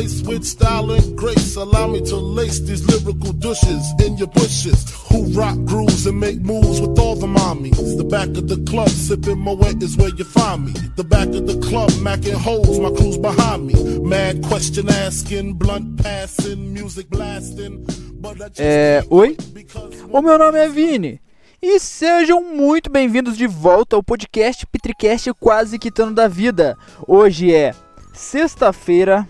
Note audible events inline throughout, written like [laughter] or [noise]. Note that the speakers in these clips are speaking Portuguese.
place with style and grace. Allow me to lace these lyrical douches in your bushes. Who rock grooves and make moves with all the mommies. The back of the club sipping Moet is where you find me. The back of the club macking holes, my crew's behind me. Mad question asking, blunt passing, music blasting. É, oi? O meu nome é Vini. E sejam muito bem-vindos de volta ao podcast Petricast Quase Quitando da Vida. Hoje é sexta-feira,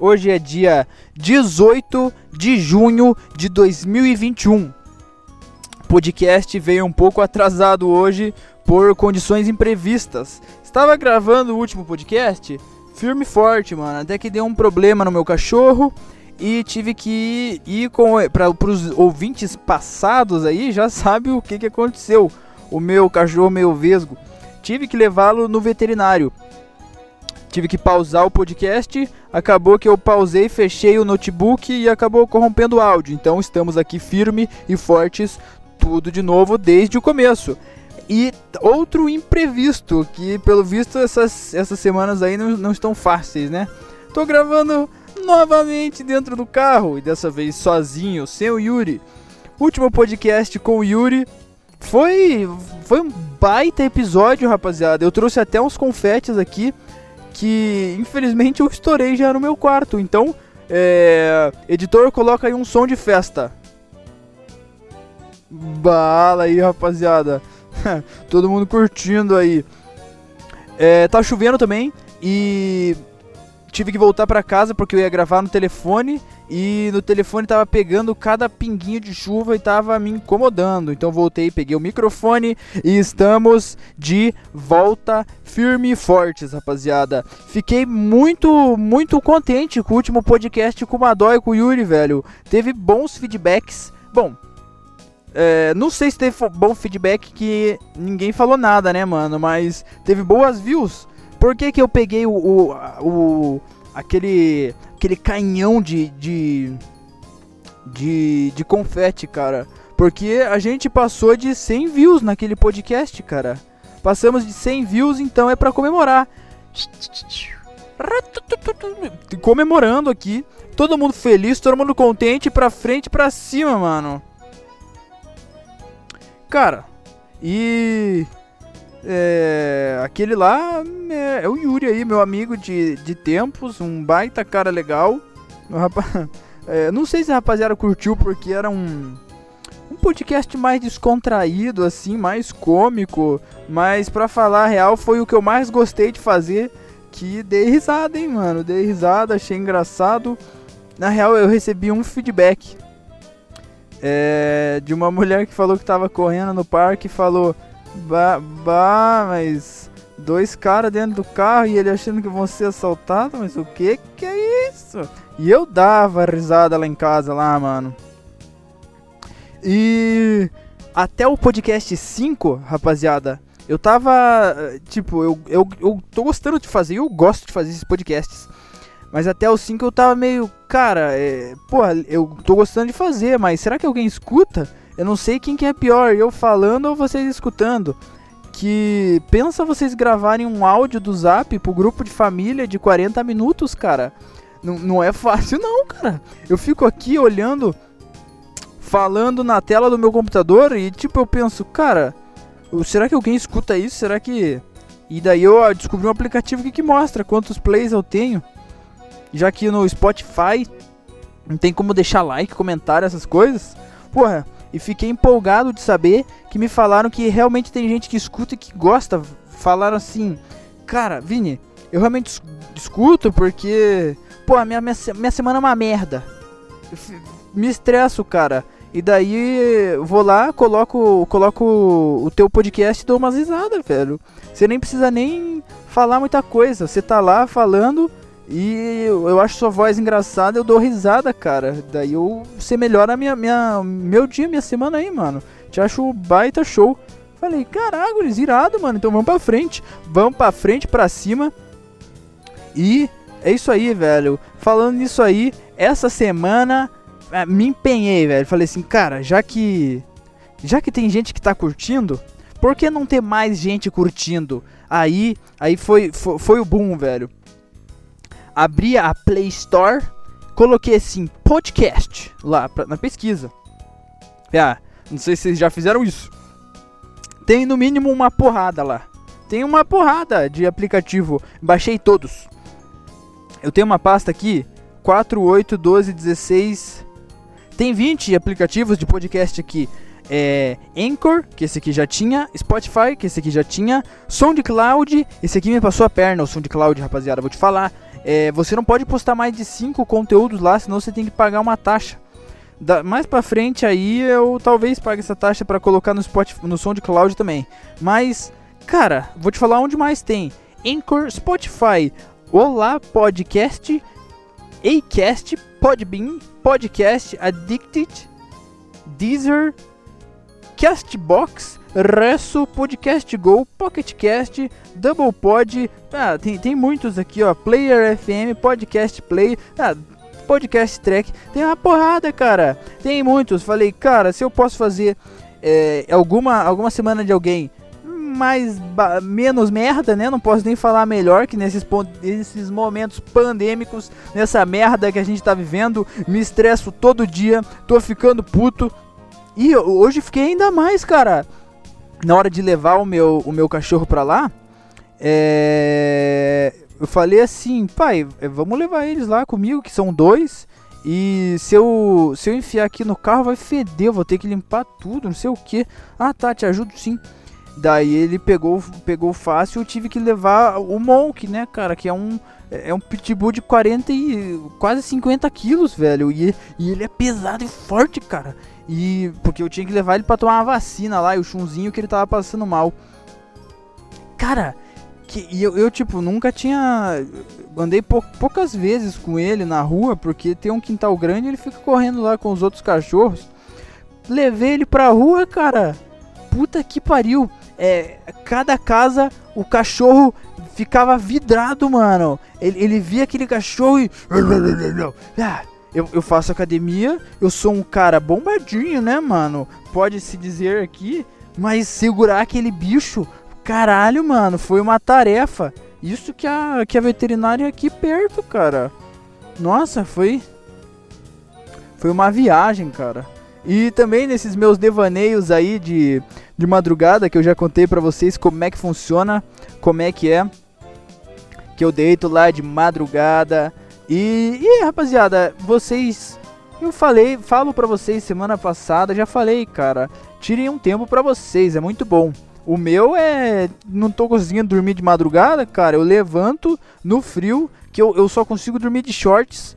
hoje é dia 18 de junho de 2021. O podcast veio um pouco atrasado hoje por condições imprevistas. Estava gravando o último podcast firme e forte, mano, até que deu um problema no meu cachorro e tive que ir com para os ouvintes passados aí já [laughs] sabe o que, que aconteceu. O meu cachorro meio vesgo, tive que levá-lo no veterinário. Tive que pausar o podcast, acabou que eu pausei, fechei o notebook e acabou corrompendo o áudio. Então estamos aqui firme e fortes, tudo de novo desde o começo. E outro imprevisto, que pelo visto essas, essas semanas aí não, não estão fáceis, né? Tô gravando novamente dentro do carro e dessa vez sozinho, sem o Yuri. Último podcast com o Yuri foi foi um baita episódio, rapaziada. Eu trouxe até uns confetes aqui que infelizmente eu estourei já no meu quarto. Então, é, editor, coloca aí um som de festa. Bala aí, rapaziada. [laughs] Todo mundo curtindo aí. É, tá chovendo também e tive que voltar para casa porque eu ia gravar no telefone e no telefone tava pegando cada pinguinho de chuva e tava me incomodando. Então voltei, peguei o microfone e estamos de volta firme e fortes, rapaziada. Fiquei muito, muito contente com o último podcast com o Madó e com o Yuri, velho. Teve bons feedbacks. Bom, é, não sei se teve bom feedback que ninguém falou nada, né, mano? Mas teve boas views. Por que, que eu peguei o, o, o aquele aquele canhão de, de de de confete, cara? Porque a gente passou de 100 views naquele podcast, cara. Passamos de 100 views, então é para comemorar. Comemorando aqui, todo mundo feliz, todo mundo contente, pra frente, pra cima, mano. Cara, e é, aquele lá é, é, o Yuri aí, meu amigo de, de tempos, um baita cara legal. Rapaz, [laughs] é, não sei se a rapaziada curtiu porque era um, um podcast mais descontraído, assim, mais cômico. Mas pra falar a real, foi o que eu mais gostei de fazer. Que dei risada, hein, mano. Dei risada, achei engraçado. Na real, eu recebi um feedback é, de uma mulher que falou que tava correndo no parque e falou. Bah, bah, mas dois caras dentro do carro e ele achando que vão ser assaltados, mas o que que é isso? E eu dava risada lá em casa, lá, mano. E até o podcast 5, rapaziada, eu tava, tipo, eu, eu, eu tô gostando de fazer, eu gosto de fazer esses podcasts. Mas até o 5 eu tava meio, cara, é, porra, eu tô gostando de fazer, mas será que alguém escuta? Eu não sei quem que é pior, eu falando ou vocês escutando. Que pensa vocês gravarem um áudio do Zap pro grupo de família de 40 minutos, cara. N não é fácil não, cara. Eu fico aqui olhando, falando na tela do meu computador e tipo eu penso, cara, será que alguém escuta isso? Será que e daí eu descobri um aplicativo que, que mostra quantos plays eu tenho. Já que no Spotify não tem como deixar like, comentário, essas coisas. Porra, e fiquei empolgado de saber que me falaram que realmente tem gente que escuta e que gosta. Falaram assim, cara, Vini, eu realmente escuto porque, pô, a minha, minha, minha semana é uma merda. Me estresso, cara. E daí vou lá, coloco, coloco o teu podcast e dou umas risadas, velho. Você nem precisa nem falar muita coisa. Você tá lá falando e eu acho sua voz engraçada, eu dou risada, cara. Daí eu você melhora minha, minha, meu dia, minha semana aí, mano. Te acho baita show. Falei, caralho, irado, mano. Então vamos pra frente. Vamos pra frente, pra cima. E é isso aí, velho. Falando nisso aí, essa semana é, me empenhei, velho. Falei assim, cara, já que. Já que tem gente que tá curtindo, por que não ter mais gente curtindo? Aí, aí foi, foi, foi o boom, velho. Abri a Play Store, coloquei assim, podcast, lá pra, na pesquisa. Ah, não sei se vocês já fizeram isso. Tem no mínimo uma porrada lá. Tem uma porrada de aplicativo. Baixei todos. Eu tenho uma pasta aqui, 4, 8, 12, 16. Tem 20 aplicativos de podcast aqui. É, Anchor, que esse aqui já tinha, Spotify, que esse aqui já tinha, SoundCloud, esse aqui me passou a perna, o SoundCloud, rapaziada, vou te falar. É, você não pode postar mais de 5 conteúdos lá, senão você tem que pagar uma taxa. Da, mais pra frente aí eu talvez pague essa taxa para colocar no, Spotify, no SoundCloud também. Mas, cara, vou te falar onde mais tem. Anchor, Spotify, Olá Podcast, Acast, Podbean, Podcast Addicted, Deezer, Castbox, Resso, Podcast Go, Pocket Cast, Double Pod, ah, tem, tem muitos aqui, ó, Player FM, Podcast Play, ah, Podcast Track, tem uma porrada, cara, tem muitos. Falei, cara, se eu posso fazer é, alguma, alguma semana de alguém mais menos merda, né? Não posso nem falar melhor que nesses, nesses momentos pandêmicos, nessa merda que a gente tá vivendo, me estresso todo dia, tô ficando puto. E hoje fiquei ainda mais, cara. Na hora de levar o meu, o meu cachorro pra lá, é... eu falei assim, pai, é, vamos levar eles lá comigo, que são dois. E se eu, se eu enfiar aqui no carro vai feder, eu vou ter que limpar tudo, não sei o que. Ah tá, te ajudo sim. Daí ele pegou, pegou fácil, eu tive que levar o Monk, né, cara, que é um é um pitbull de 40 e quase 50 quilos, velho. E, e ele é pesado e forte, cara. E porque eu tinha que levar ele para tomar uma vacina lá, e o chunzinho que ele tava passando mal. Cara, que e eu, eu tipo nunca tinha andei pou, poucas vezes com ele na rua, porque tem um quintal grande, ele fica correndo lá com os outros cachorros. Levei ele pra rua, cara. Puta que pariu é, cada casa o cachorro ficava vidrado, mano. Ele, ele via aquele cachorro e. Eu, eu faço academia, eu sou um cara bombadinho, né, mano? Pode-se dizer aqui, mas segurar aquele bicho, caralho, mano, foi uma tarefa. Isso que a, que a veterinária aqui perto, cara. Nossa, foi. Foi uma viagem, cara. E também nesses meus devaneios aí de, de madrugada, que eu já contei pra vocês como é que funciona, como é que é. Que eu deito lá de madrugada. E, e rapaziada, vocês. Eu falei, falo pra vocês semana passada, já falei, cara. Tirem um tempo pra vocês, é muito bom. O meu é. Não tô conseguindo dormir de madrugada, cara. Eu levanto no frio, que eu, eu só consigo dormir de shorts.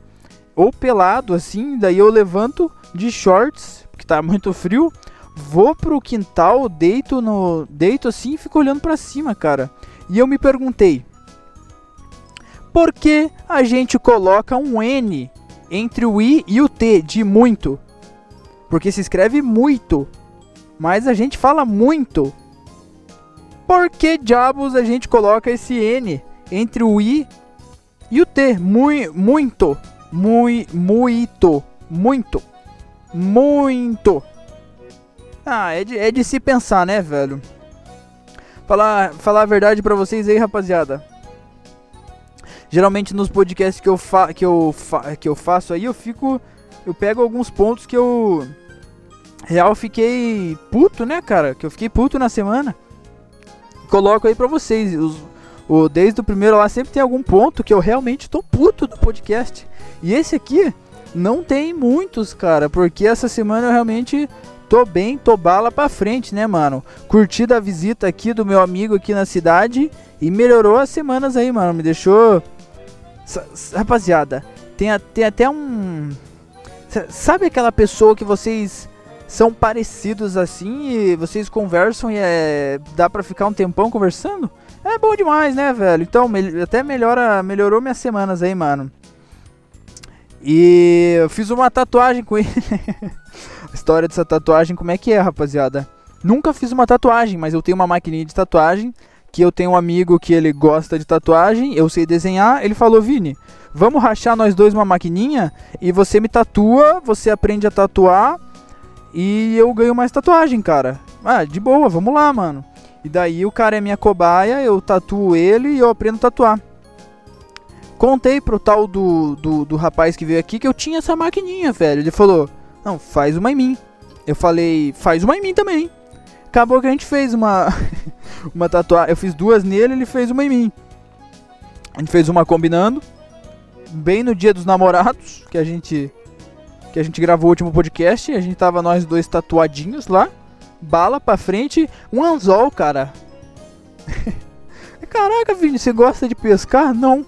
Ou pelado, assim. Daí eu levanto de shorts, porque tá muito frio. Vou pro quintal, deito no, deito assim e fico olhando para cima, cara. E eu me perguntei: por que a gente coloca um N entre o I e o T de muito? Porque se escreve muito, mas a gente fala muito. Por que diabos a gente coloca esse N entre o I e o T? Mui, muito, muito, muito, muito. Muito. Ah, é de, é de se pensar, né, velho? Falar, falar a verdade pra vocês aí, rapaziada. Geralmente nos podcasts que eu, fa que, eu fa que eu faço aí, eu fico. Eu pego alguns pontos que eu. Real fiquei puto, né, cara? Que eu fiquei puto na semana. Coloco aí pra vocês. Os, o, desde o primeiro lá sempre tem algum ponto que eu realmente tô puto do podcast. E esse aqui não tem muitos, cara, porque essa semana eu realmente tô bem, tô bala pra frente, né, mano? Curti a visita aqui do meu amigo aqui na cidade e melhorou as semanas aí, mano. Me deixou. Rapaziada, tem, tem até um. Sabe aquela pessoa que vocês são parecidos assim e vocês conversam e é, dá pra ficar um tempão conversando? É bom demais, né, velho? Então, me, até melhora, melhorou minhas semanas aí, mano. E eu fiz uma tatuagem com [laughs] ele. a história dessa tatuagem, como é que é, rapaziada? Nunca fiz uma tatuagem, mas eu tenho uma maquininha de tatuagem. Que eu tenho um amigo que ele gosta de tatuagem, eu sei desenhar. Ele falou: Vini, vamos rachar nós dois uma maquininha e você me tatua, você aprende a tatuar e eu ganho mais tatuagem, cara. Ah, de boa, vamos lá, mano. E daí o cara é minha cobaia, eu tatuo ele e eu aprendo a tatuar. contei pro tal do, do, do rapaz que veio aqui que eu tinha essa maquininha, velho. Ele falou, não, faz uma em mim. Eu falei, faz uma em mim também. Acabou que a gente fez uma, [laughs] uma tatuagem. Eu fiz duas nele, ele fez uma em mim. A gente fez uma combinando. Bem no dia dos namorados, que a gente que a gente gravou o último podcast, a gente tava nós dois tatuadinhos lá, bala pra frente, um anzol, cara. [laughs] Caraca, Vini, você gosta de pescar? Não.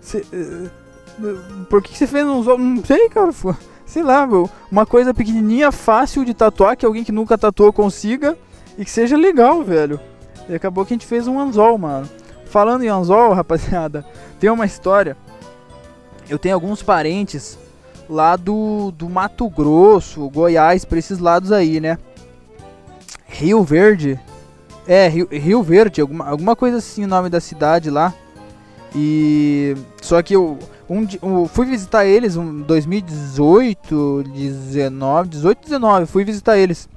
Cê, uh, por que você fez um anzol? Não sei, cara. Sei lá, meu, uma coisa pequenininha, fácil de tatuar, que alguém que nunca tatuou consiga e que seja legal, velho. E acabou que a gente fez um anzol, mano. Falando em anzol, [laughs] rapaziada, tem uma história. Eu tenho alguns parentes lá do, do Mato Grosso, Goiás, pra esses lados aí, né? Rio Verde. É, Rio, Rio Verde, alguma, alguma coisa assim o nome da cidade lá. E. Só que eu. Um, um, fui visitar eles em um, 2018, 19, 18, 19, fui visitar eles.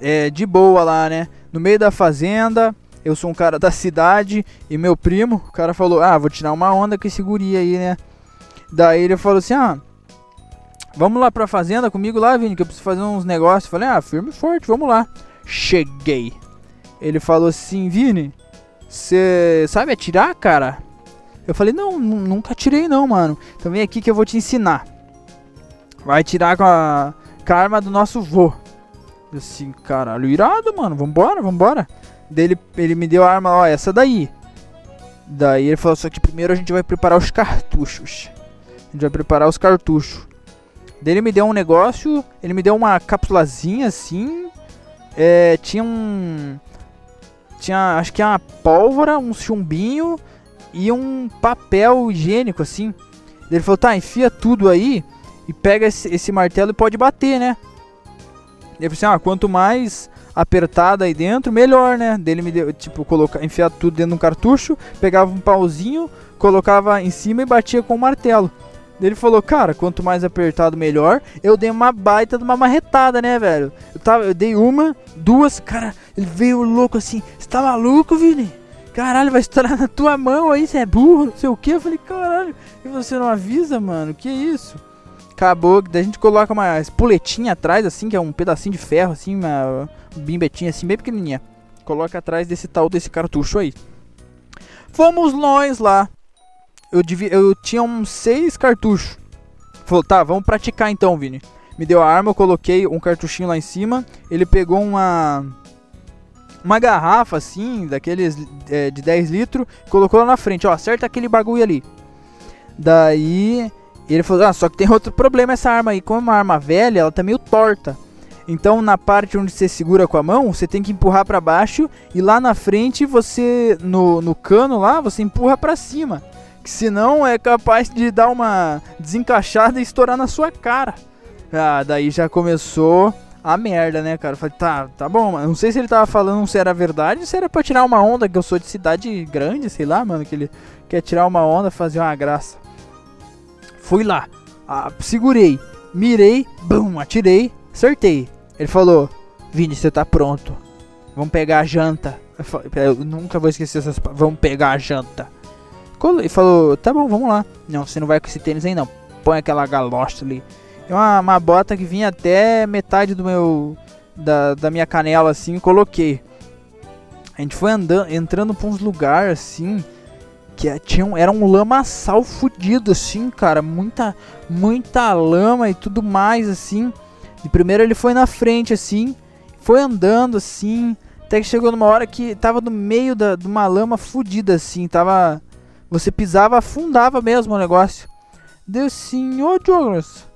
É, de boa lá, né? No meio da fazenda, eu sou um cara da cidade e meu primo, o cara falou: Ah, vou tirar uma onda com esse aí, né? Daí ele falou assim: Ah, vamos lá pra fazenda comigo lá, Vini, que eu preciso fazer uns negócios. Eu falei: Ah, firme e forte, vamos lá. Cheguei. Ele falou assim: Vini, você sabe atirar, cara? Eu falei: Não, nunca atirei, não, mano. Então vem aqui que eu vou te ensinar. Vai tirar com a, com a arma do nosso vô. Assim, caralho, irado, mano. Vambora, vambora. Daí ele, ele me deu a arma, ó, essa daí. Daí ele falou: Só que primeiro a gente vai preparar os cartuchos. A gente vai preparar os cartuchos. Daí ele me deu um negócio, ele me deu uma capsulazinha assim. É, tinha um. Tinha, acho que é uma pólvora, um chumbinho e um papel higiênico assim. Daí ele falou: tá, enfia tudo aí e pega esse, esse martelo e pode bater, né? Ele falou assim: ah, quanto mais apertada aí dentro, melhor, né? Dele me deu, tipo, colocar, enfiar tudo dentro de um cartucho, pegava um pauzinho, colocava em cima e batia com o martelo. Ele falou, cara, quanto mais apertado, melhor. Eu dei uma baita de uma marretada, né, velho? Eu, tava, eu dei uma, duas, cara, ele veio louco assim. Você tá maluco, Vini? Caralho, vai estourar na tua mão aí, você é burro, não sei o que. Eu falei, caralho, e você não avisa, mano? Que isso? Acabou, daí a gente coloca uma espoletinha atrás, assim, que é um pedacinho de ferro, assim, uma bimbetinha assim, bem pequenininha. Coloca atrás desse tal, desse cartucho aí. Fomos nós lá eu, devia, eu tinha uns seis cartuchos. Falou, tá, vamos praticar então, Vini. Me deu a arma, eu coloquei um cartuchinho lá em cima. Ele pegou uma. Uma garrafa assim, daqueles é, de 10 litros, colocou lá na frente, ó, acerta aquele bagulho ali. Daí ele falou, ah, só que tem outro problema essa arma aí, como é uma arma velha, ela tá meio torta. Então na parte onde você segura com a mão, você tem que empurrar para baixo e lá na frente você no, no cano lá, você empurra para cima. Que senão é capaz de dar uma desencaixada e estourar na sua cara. Ah, daí já começou a merda, né, cara? falei, tá, tá bom, mano. Não sei se ele tava falando se era verdade, se era pra tirar uma onda, que eu sou de cidade grande, sei lá, mano, que ele quer tirar uma onda, fazer uma graça. Fui lá, ah, segurei, mirei, bum, atirei, acertei. Ele falou, Vini, você tá pronto. Vamos pegar a janta. Eu, falei, eu nunca vou esquecer essas. Vamos pegar a janta e falou: Tá bom, vamos lá. Não, você não vai com esse tênis aí não. Põe aquela galocha ali. É uma, uma bota que vinha até metade do meu. Da, da minha canela assim coloquei. A gente foi andando, entrando pra uns lugares assim. Que tinha um, era um lamaçal fudido assim, cara. Muita, muita lama e tudo mais assim. De primeiro ele foi na frente assim. Foi andando assim. Até que chegou numa hora que tava no meio da, de uma lama fudida assim. Tava você pisava, afundava mesmo o negócio. Deu assim, ô Douglas,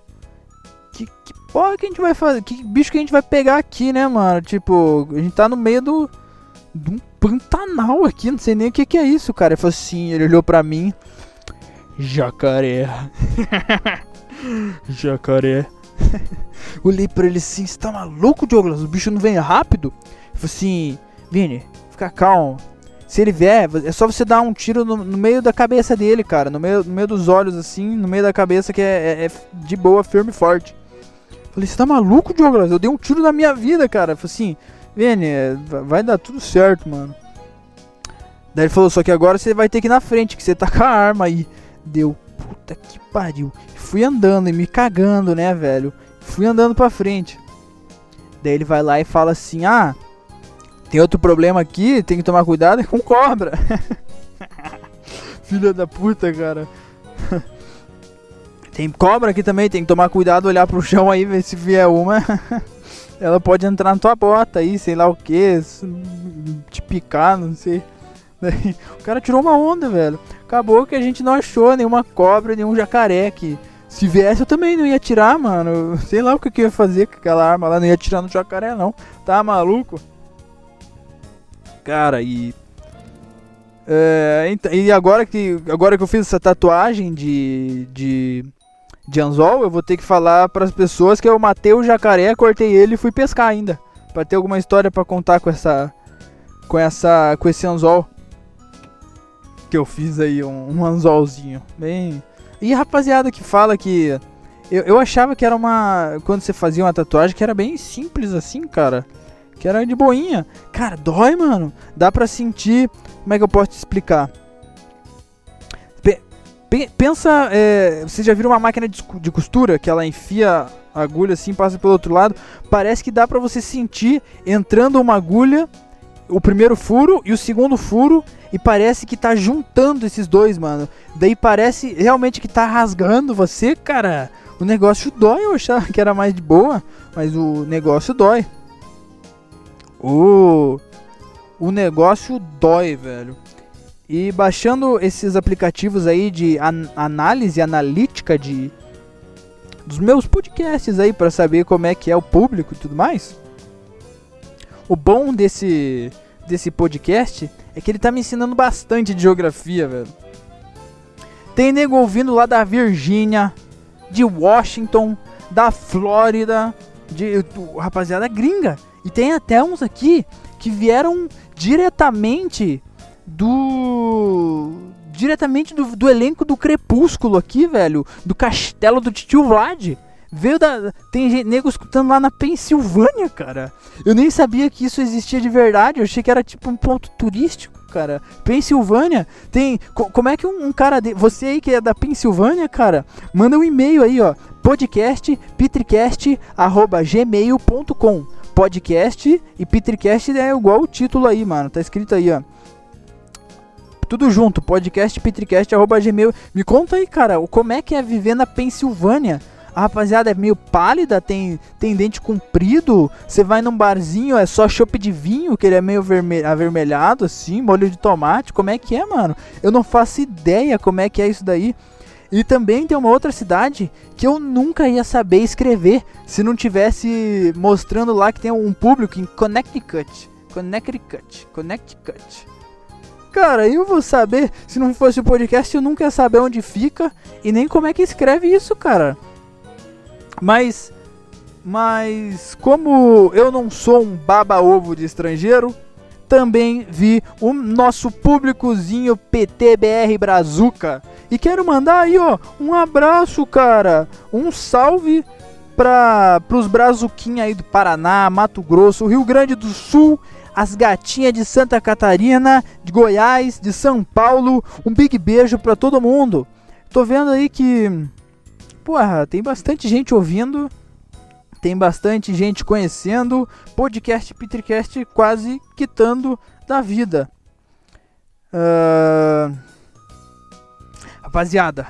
que, que porra que a gente vai fazer? Que bicho que a gente vai pegar aqui, né, mano? Tipo, a gente tá no meio do. de um Pantanal aqui, não sei nem o que, que é isso, cara. Ele falou assim, ele olhou pra mim. Jacaré. [laughs] Jacaré. [laughs] Olhei pra ele assim, você tá maluco, Douglas? O bicho não vem rápido? Ele falou assim, Vini, fica calmo. Se ele vier, é só você dar um tiro no, no, meio da cabeça dele, cara. No meio, no meio dos olhos, assim, no meio da cabeça, que é, é, é de boa, firme e forte. Falei, você tá maluco, Douglas? Eu dei um tiro na minha vida, cara. Falei assim, Vini, vai dar tudo certo, mano. Daí ele falou, só que agora você vai ter que ir na frente, que você tá [laughs] com a arma aí. Deu, puta que pariu. Fui andando e me cagando, né, velho? Fui andando pra frente. Daí ele vai lá e fala assim: Ah, tem outro problema aqui, tem que tomar cuidado é com cobra. [laughs] Filha da puta, cara. [laughs] tem cobra aqui também, tem que tomar cuidado, olhar pro chão aí, ver se vier uma. Ela pode entrar na tua bota aí, sei lá o que, te picar, não sei. [laughs] O cara tirou uma onda, velho. Acabou que a gente não achou nenhuma cobra, nenhum jacaré aqui. Se viesse eu também não ia atirar, mano. [laughs] Sei lá o que, eu ia fazer com aquela arma lá, não ia atirar no jacaré não. Tá maluco? Cara, e. É, e agora que, agora que eu fiz essa tatuagem de, de, de anzol, eu vou ter que falar para as pessoas que eu matei o jacaré, cortei ele e fui pescar ainda. Pra ter alguma história para contar com essa. Com essa. Com esse anzol. Que eu fiz aí, um, um anzolzinho. Bem. E rapaziada que fala que. Eu, eu achava que era uma. Quando você fazia uma tatuagem, que era bem simples assim, cara. Que era de boinha. Cara, dói, mano. Dá pra sentir. Como é que eu posso te explicar? Pensa. É, já viram uma máquina de, costura que ela enfia a agulha assim, passa pelo outro lado? Parece que dá pra você sentir entrando uma agulha o primeiro furo e o segundo furo e parece que tá juntando esses dois, mano. Daí parece realmente que tá rasgando você, cara. O negócio dói, eu achava que era mais de boa, mas o negócio dói. O o negócio dói, velho. E baixando esses aplicativos aí de an análise analítica de dos meus podcasts aí para saber como é que é o público e tudo mais. O bom desse, desse podcast é que ele tá me ensinando bastante de geografia, velho. Tem nego ouvindo lá da Virgínia, de Washington, da Flórida, de rapaziada gringa. E tem até uns aqui que vieram diretamente do diretamente do, do elenco do Crepúsculo aqui, velho, do castelo do Tio Vlad. Veio da. Tem nego escutando lá na Pensilvânia, cara. Eu nem sabia que isso existia de verdade. Eu achei que era tipo um ponto turístico, cara. Pensilvânia tem. Co como é que um, um, cara. De, você aí que é da Pensilvânia, cara, manda um e-mail aí, ó. Podcast gmail.com Podcast e Petricast é igual o título aí, mano. Tá escrito aí, ó. Tudo junto, podcast, gmail. Me conta aí, cara, como é que é viver na Pensilvânia? A rapaziada é meio pálida, tem, tem dente comprido. Você vai num barzinho, é só chopp de vinho, que ele é meio vermelho, avermelhado, assim, molho de tomate. Como é que é, mano? Eu não faço ideia como é que é isso daí. E também tem uma outra cidade que eu nunca ia saber escrever se não tivesse mostrando lá que tem um público em Connecticut. Connecticut. Connecticut. Cara, eu vou saber, se não fosse o podcast, eu nunca ia saber onde fica e nem como é que escreve isso, cara. Mas, mas como eu não sou um baba-ovo de estrangeiro, também vi o nosso públicozinho PTBR Brazuca. E quero mandar aí, ó, um abraço, cara. Um salve para os brazuquinhos aí do Paraná, Mato Grosso, Rio Grande do Sul, as gatinhas de Santa Catarina, de Goiás, de São Paulo. Um big beijo para todo mundo. Tô vendo aí que porra, tem bastante gente ouvindo, tem bastante gente conhecendo, podcast Petricast quase quitando da vida. Uh... Rapaziada,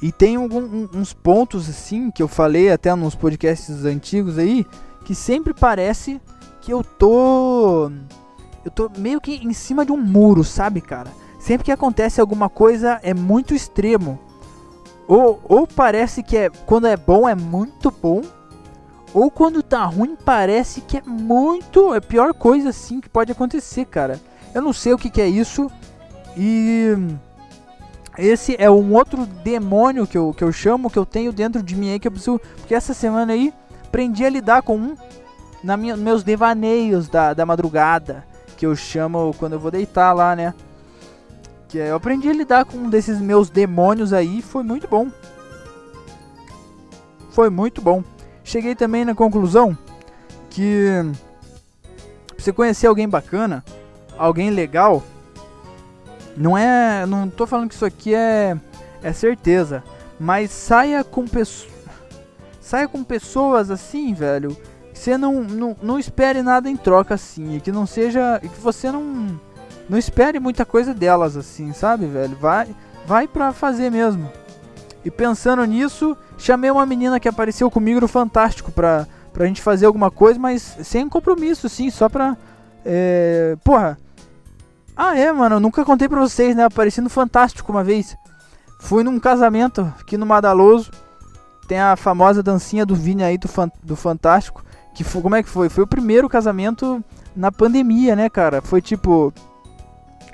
e tem algum, uns pontos assim que eu falei até nos podcasts antigos aí, que sempre parece que eu tô. Eu tô meio que em cima de um muro, sabe, cara? Sempre que acontece alguma coisa é muito extremo. Ou, ou parece que é quando é bom é muito bom, ou quando tá ruim parece que é muito. É a pior coisa assim que pode acontecer, cara. Eu não sei o que, que é isso. E. Esse é um outro demônio que eu, que eu chamo, que eu tenho dentro de mim aí, que eu preciso. Porque essa semana aí aprendi a lidar com um na minha, meus devaneios da, da madrugada. Que eu chamo quando eu vou deitar lá, né? Que eu aprendi a lidar com um desses meus demônios aí, foi muito bom. Foi muito bom. Cheguei também na conclusão que você conhecer alguém bacana, alguém legal, Não é. Não tô falando que isso aqui é. É certeza. Mas saia com pessoas. Saia com pessoas assim, velho. Você não, não, não espere nada em troca assim. E que não seja. Que você não. Não espere muita coisa delas assim, sabe, velho? Vai, vai pra fazer mesmo. E pensando nisso, chamei uma menina que apareceu comigo no Fantástico pra, pra gente fazer alguma coisa, mas sem compromisso, sim, só pra. É, porra. Ah, é, mano, eu nunca contei pra vocês, né? Apareci no Fantástico uma vez. Fui num casamento aqui no Madaloso. Tem a famosa dancinha do Vini aí do, do Fantástico. Que foi, como é que foi? Foi o primeiro casamento na pandemia, né, cara? Foi tipo.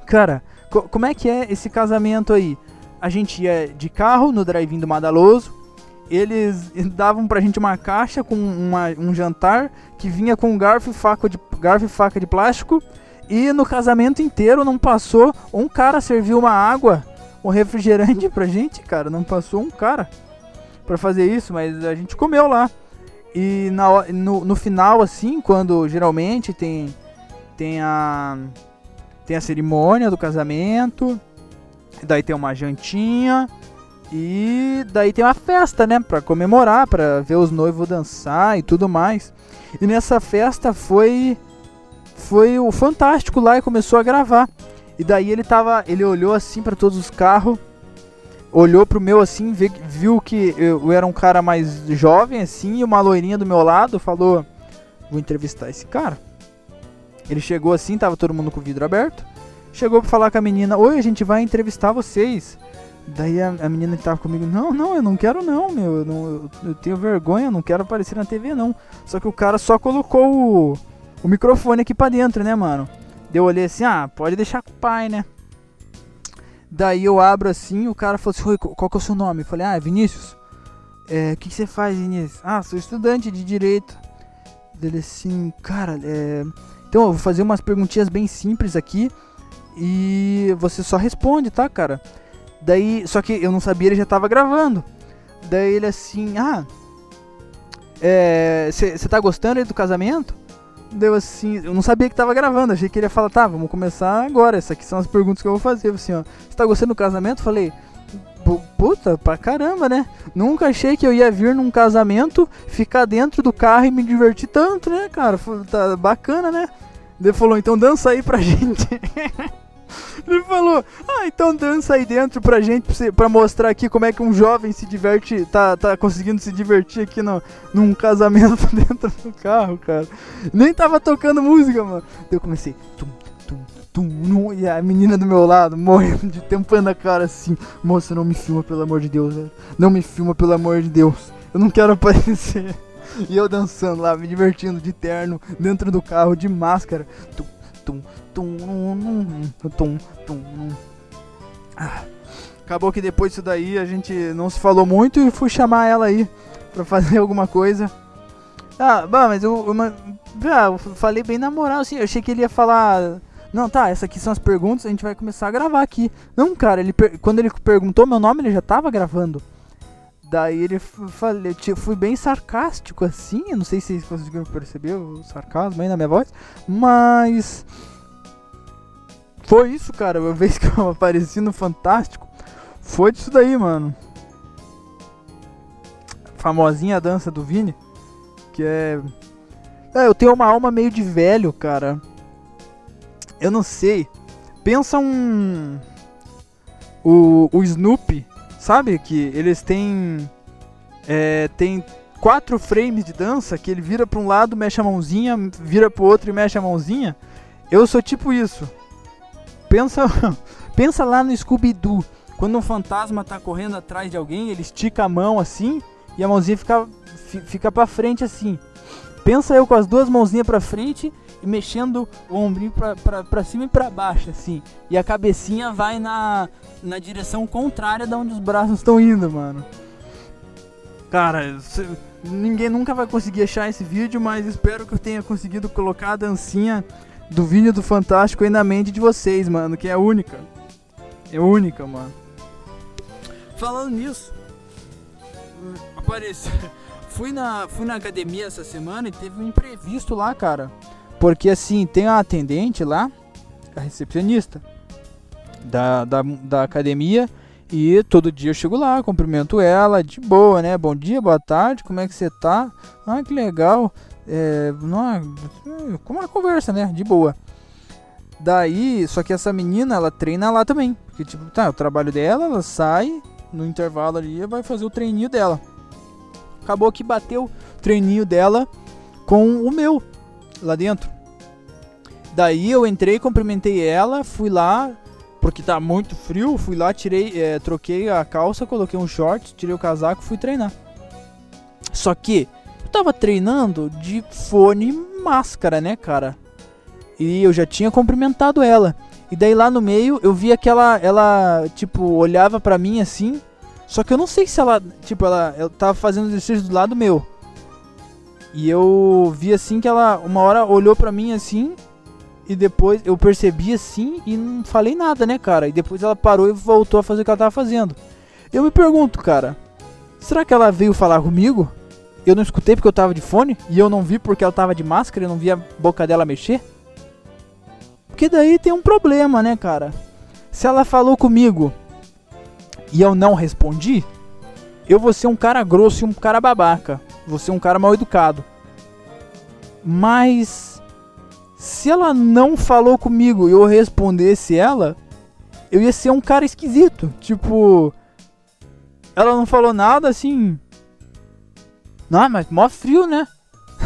Cara, co como é que é esse casamento aí? A gente ia de carro no drive-in do Madaloso. Eles [laughs] davam pra gente uma caixa com uma, um jantar que vinha com garfo e, faca de, garfo e faca de plástico. E no casamento inteiro não passou um cara serviu uma água, um refrigerante pra gente, cara. Não passou um cara para fazer isso, mas a gente comeu lá. E na, no, no final, assim, quando geralmente tem, tem a tem a cerimônia do casamento, daí tem uma jantinha e daí tem uma festa, né, para comemorar, para ver os noivos dançar e tudo mais. E nessa festa foi foi o fantástico lá e começou a gravar. E daí ele tava, ele olhou assim para todos os carros, olhou pro meu assim, viu que eu era um cara mais jovem assim, e uma loirinha do meu lado falou: "Vou entrevistar esse cara". Ele chegou assim, tava todo mundo com o vidro aberto. Chegou pra falar com a menina: Oi, a gente vai entrevistar vocês. Daí a, a menina que tava comigo: Não, não, eu não quero não, meu. Eu, não, eu, eu tenho vergonha, não quero aparecer na TV não. Só que o cara só colocou o, o microfone aqui pra dentro, né, mano? Deu olhei assim: Ah, pode deixar com o pai, né? Daí eu abro assim, o cara falou assim: qual que é o seu nome? Eu falei: Ah, é Vinícius. É, o que, que você faz, Vinícius? Ah, sou estudante de direito. Dele assim, cara, é então eu vou fazer umas perguntinhas bem simples aqui e você só responde, tá, cara? Daí, só que eu não sabia, ele já tava gravando. Daí ele assim, ah, você é, tá gostando aí do casamento? Deu assim, eu não sabia que tava gravando, achei que ele ia falar, tá, vamos começar agora, essas aqui são as perguntas que eu vou fazer. Assim, ó, você tá gostando do casamento? Falei, puta, pra caramba, né? Nunca achei que eu ia vir num casamento, ficar dentro do carro e me divertir tanto, né, cara? Tá bacana, né? Ele falou, então dança aí pra [laughs] gente. [laughs] Ele falou, ah, então dança aí dentro pra gente, pra mostrar aqui como é que um jovem se diverte, tá, tá conseguindo se divertir aqui no, num casamento [laughs] dentro do carro, cara. Nem tava tocando música, mano. eu comecei, tum, tum, e a menina do meu lado morrendo de tampando a cara assim. Moça, não me filma, pelo amor de Deus, velho. Não me filma, pelo amor de Deus. Eu não quero [laughs] aparecer. E eu dançando lá, me divertindo de terno, dentro do carro, de máscara. Tum, tum, tum, tum, tum, ah. Acabou que depois disso daí a gente não se falou muito e fui chamar ela aí pra fazer [laughs] alguma coisa. Ah, bah, mas eu, eu, ah, eu falei bem na moral, assim, eu achei que ele ia falar não, tá, essas aqui são as perguntas, a gente vai começar a gravar aqui. Não, cara, ele quando ele perguntou meu nome, ele já tava gravando. Daí ele falei, fui bem sarcástico assim, não sei se vocês conseguiram perceber o sarcasmo aí na minha voz, mas foi isso, cara, uma [laughs] vez que eu apareci no Fantástico, foi disso daí, mano. Famosinha dança do Vini, que é é, eu tenho uma alma meio de velho, cara. Eu não sei. Pensa um. O, o Snoopy, sabe? Que eles têm. É, tem quatro frames de dança que ele vira para um lado, mexe a mãozinha, vira pro outro e mexe a mãozinha. Eu sou tipo isso. Pensa, [laughs] pensa lá no Scooby-Doo. Quando um fantasma tá correndo atrás de alguém, ele estica a mão assim e a mãozinha fica, fica pra frente assim. Pensa eu com as duas mãozinhas pra frente mexendo o ombrinho pra, pra, pra cima e pra baixo, assim. E a cabecinha vai na, na direção contrária da onde os braços estão indo, mano. Cara, cê, ninguém nunca vai conseguir achar esse vídeo, mas espero que eu tenha conseguido colocar a dancinha do vídeo do Fantástico aí na mente de vocês, mano, que é única. É única, mano. Falando nisso, apareceu. [laughs] Fui na, fui na academia essa semana e teve um imprevisto lá, cara. Porque assim, tem uma atendente lá, a recepcionista. da, da, da academia. E todo dia eu chego lá, cumprimento ela, de boa, né? Bom dia, boa tarde, como é que você tá? Ah, que legal. É, não, como uma conversa, né? De boa. Daí, só que essa menina, ela treina lá também. Porque, tipo, tá, o trabalho dela, ela sai, no intervalo ali, vai fazer o treininho dela. Acabou que bateu o treininho dela com o meu, lá dentro. Daí eu entrei, cumprimentei ela, fui lá, porque tá muito frio, fui lá, tirei, é, troquei a calça, coloquei um short, tirei o casaco, fui treinar. Só que eu tava treinando de fone e máscara, né, cara? E eu já tinha cumprimentado ela. E daí lá no meio eu vi aquela ela tipo olhava para mim assim, só que eu não sei se ela, tipo, ela, ela tava fazendo exercício do lado meu. E eu vi assim que ela uma hora olhou para mim assim e depois eu percebi assim e não falei nada, né, cara? E depois ela parou e voltou a fazer o que ela tava fazendo. Eu me pergunto, cara, será que ela veio falar comigo? Eu não escutei porque eu tava de fone e eu não vi porque ela tava de máscara, eu não vi a boca dela mexer? Porque daí tem um problema, né, cara? Se ela falou comigo e eu não respondi, eu vou ser um cara grosso e um cara babaca. Vou ser um cara mal educado. Mas se ela não falou comigo e eu respondesse ela, eu ia ser um cara esquisito. Tipo, ela não falou nada assim. Não, mas mó frio, né?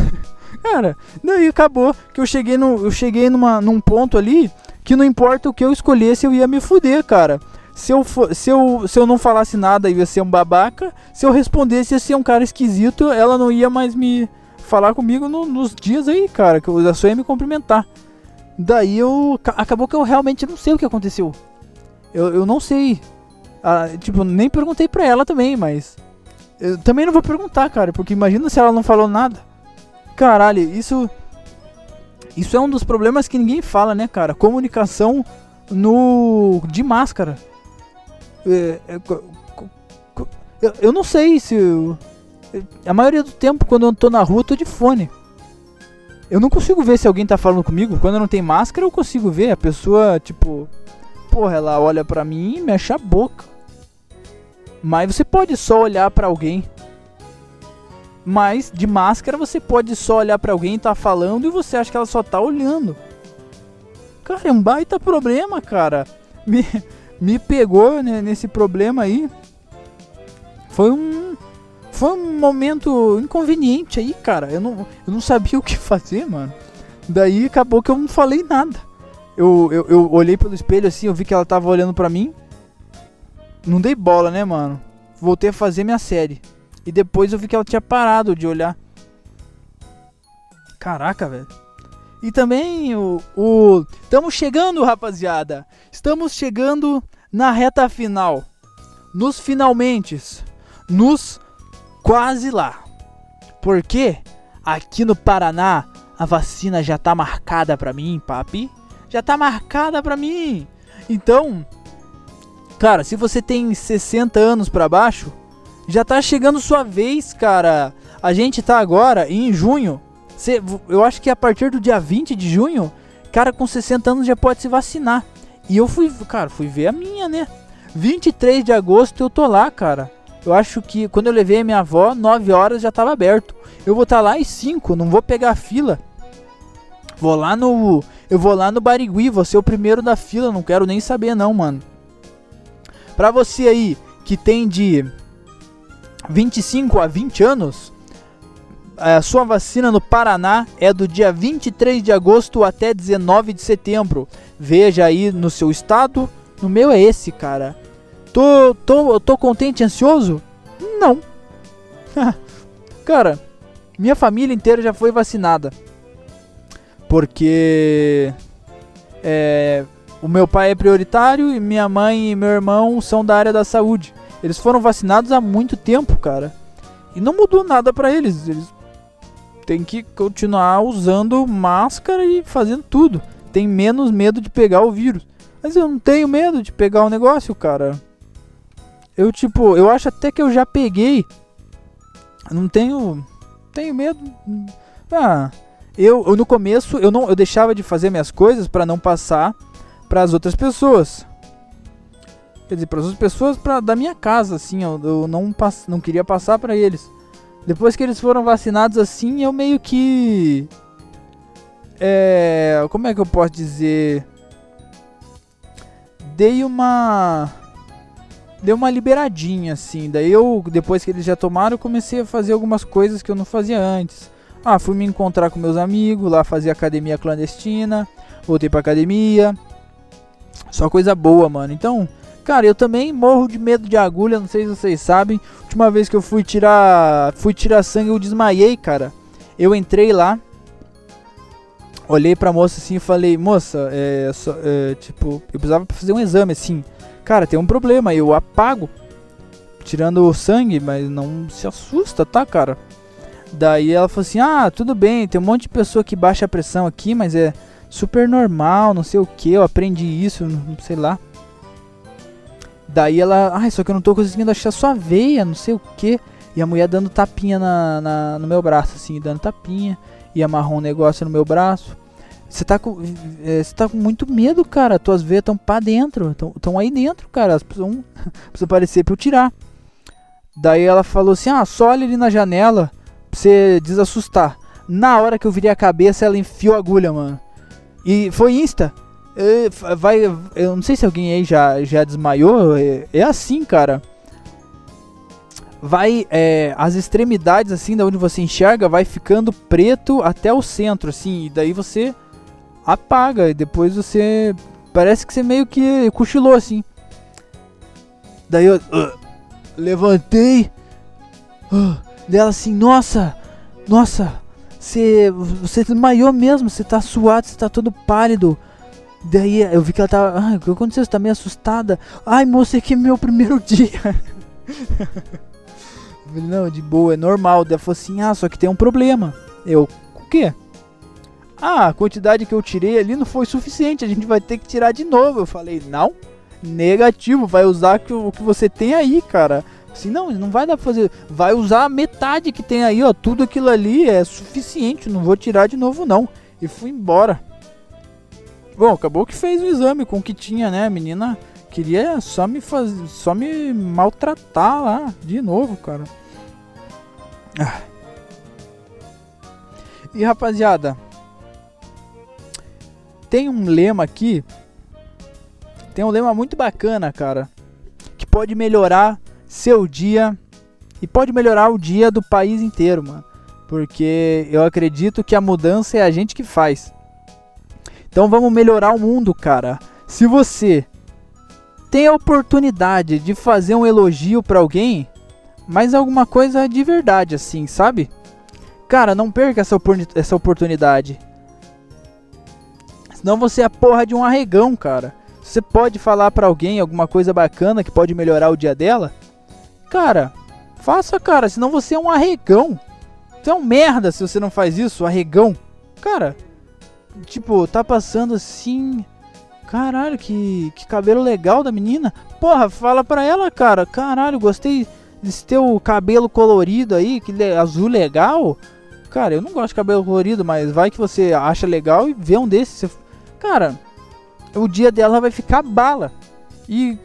[laughs] cara, daí acabou que eu cheguei, no, eu cheguei numa, num ponto ali que não importa o que eu escolhesse, eu ia me fuder, cara. Se eu, se, eu, se eu não falasse nada, ia ser um babaca. Se eu respondesse, ia ser um cara esquisito. Ela não ia mais me, falar comigo no, nos dias aí, cara, que eu só ia me cumprimentar. Daí eu. Acabou que eu realmente não sei o que aconteceu. Eu, eu não sei. Ah, tipo, nem perguntei pra ela também, mas. Eu também não vou perguntar, cara, porque imagina se ela não falou nada. Caralho, isso. Isso é um dos problemas que ninguém fala, né, cara? Comunicação no. de máscara. É, é, eu, não sei se. Eu, a maioria do tempo, quando eu tô na rua, eu tô de fone. Eu não consigo ver se alguém tá falando comigo. Quando não tem máscara, eu consigo ver. A pessoa, tipo, porra, ela olha pra mim e mexe a boca. Mas você pode só olhar para alguém. Mas de máscara você pode só olhar para alguém e tá falando e você acha que ela só tá olhando. Cara, é um baita problema, cara. Me, me pegou né, nesse problema aí. Foi um foi um momento inconveniente aí, cara. Eu não, eu não sabia [laughs] o que fazer, mano. Daí acabou que eu não falei nada. Eu, eu, eu olhei pelo espelho assim, eu vi que ela tava olhando pra mim. Não dei bola, né, mano? Voltei a fazer minha série. E depois eu vi que ela tinha parado de olhar. Caraca, velho. E também o. Estamos chegando, rapaziada. Estamos chegando na reta final. Nos finalmente. Nos quase lá. Porque aqui no Paraná a vacina já tá marcada pra mim, papi. Já tá marcada pra mim. Então, cara, se você tem 60 anos para baixo, já tá chegando sua vez, cara. A gente tá agora em junho. Cê, eu acho que a partir do dia 20 de junho, cara com 60 anos já pode se vacinar. E eu fui, cara, fui ver a minha, né? 23 de agosto eu tô lá, cara. Eu acho que quando eu levei a minha avó, 9 horas já estava aberto. Eu vou estar tá lá às 5, não vou pegar fila. Vou lá no. Eu vou lá no Barigui, vou ser o primeiro da fila, não quero nem saber não, mano. Pra você aí que tem de 25 a 20 anos, a sua vacina no Paraná é do dia 23 de agosto até 19 de setembro. Veja aí no seu estado. No meu é esse, cara. Tô, tô, tô contente ansioso? Não. [laughs] Cara, minha família inteira já foi vacinada. Porque é, o meu pai é prioritário e minha mãe e meu irmão são da área da saúde. Eles foram vacinados há muito tempo, cara. E não mudou nada para eles. Eles têm que continuar usando máscara e fazendo tudo. Tem menos medo de pegar o vírus. Mas eu não tenho medo de pegar o negócio, cara. Eu, tipo, eu acho até que eu já peguei. Não tenho. Tenho medo. Ah, eu, eu no começo eu não eu deixava de fazer minhas coisas para não passar para as outras pessoas. Quer dizer, para as pessoas pra, da minha casa, assim, eu, eu não, pass, não queria passar para eles. Depois que eles foram vacinados assim, eu meio que. É. Como é que eu posso dizer? Dei uma. Dei uma liberadinha assim. Daí eu, depois que eles já tomaram, comecei a fazer algumas coisas que eu não fazia antes. Ah, fui me encontrar com meus amigos, lá fazer academia clandestina. Voltei pra academia. Só coisa boa, mano. Então, Cara, eu também morro de medo de agulha, não sei se vocês sabem. Última vez que eu fui tirar, fui tirar sangue, eu desmaiei, cara. Eu entrei lá, olhei pra moça assim e falei, moça, é, só, é, tipo, eu precisava fazer um exame assim. Cara, tem um problema, eu apago tirando o sangue, mas não se assusta, tá, cara? Daí ela falou assim: "Ah, tudo bem, tem um monte de pessoa que baixa a pressão aqui, mas é super normal, não sei o que, eu aprendi isso, não sei lá". Daí ela, ai, só que eu não tô conseguindo achar sua veia, não sei o que. E a mulher dando tapinha na, na, no meu braço, assim, dando tapinha. E amarrou um negócio no meu braço. Você tá com. É, você tá com muito medo, cara. Tuas veias estão pra dentro. Estão aí dentro, cara. Elas [laughs] precisam, precisam aparecer pra eu tirar. Daí ela falou assim: Ah, só olha ali na janela pra você desassustar. Na hora que eu virei a cabeça, ela enfiou a agulha, mano. E foi insta. É, vai, eu não sei se alguém aí já, já desmaiou. É, é assim, cara. Vai, é, as extremidades assim, da onde você enxerga, vai ficando preto até o centro, assim. E daí você apaga e depois você parece que você meio que cochilou assim. Daí eu uh, levantei. Uh, dela assim, nossa, nossa, você, você desmaiou mesmo, você tá suado, você tá todo pálido. Daí eu vi que ela tava. Ai, o que aconteceu? Você tá meio assustada? Ai, moça, é que é meu primeiro [laughs] dia. eu falei, não, de boa, é normal. Daí ela falou assim: ah, só que tem um problema. Eu, o quê? Ah, a quantidade que eu tirei ali não foi suficiente, a gente vai ter que tirar de novo. Eu falei, não, negativo, vai usar o que você tem aí, cara. Assim, não, não vai dar pra fazer. Vai usar a metade que tem aí, ó. Tudo aquilo ali é suficiente, não vou tirar de novo, não. E fui embora. Bom, acabou que fez o exame com o que tinha, né? A menina queria só me fazer, só me maltratar lá de novo, cara. Ah. E rapaziada, tem um lema aqui, tem um lema muito bacana, cara, que pode melhorar seu dia e pode melhorar o dia do país inteiro, mano. Porque eu acredito que a mudança é a gente que faz. Então vamos melhorar o mundo, cara. Se você tem a oportunidade de fazer um elogio para alguém, mas alguma coisa de verdade assim, sabe? Cara, não perca essa, essa oportunidade. Senão você é a porra de um arregão, cara. Você pode falar para alguém alguma coisa bacana que pode melhorar o dia dela? Cara, faça, cara, senão você é um arregão. Você é um merda se você não faz isso, arregão. Cara, tipo, tá passando assim. Caralho, que, que cabelo legal da menina. Porra, fala pra ela, cara. Caralho, gostei desse teu cabelo colorido aí, que azul legal. Cara, eu não gosto de cabelo colorido, mas vai que você acha legal e vê um desses. Cara, o dia dela vai ficar bala. E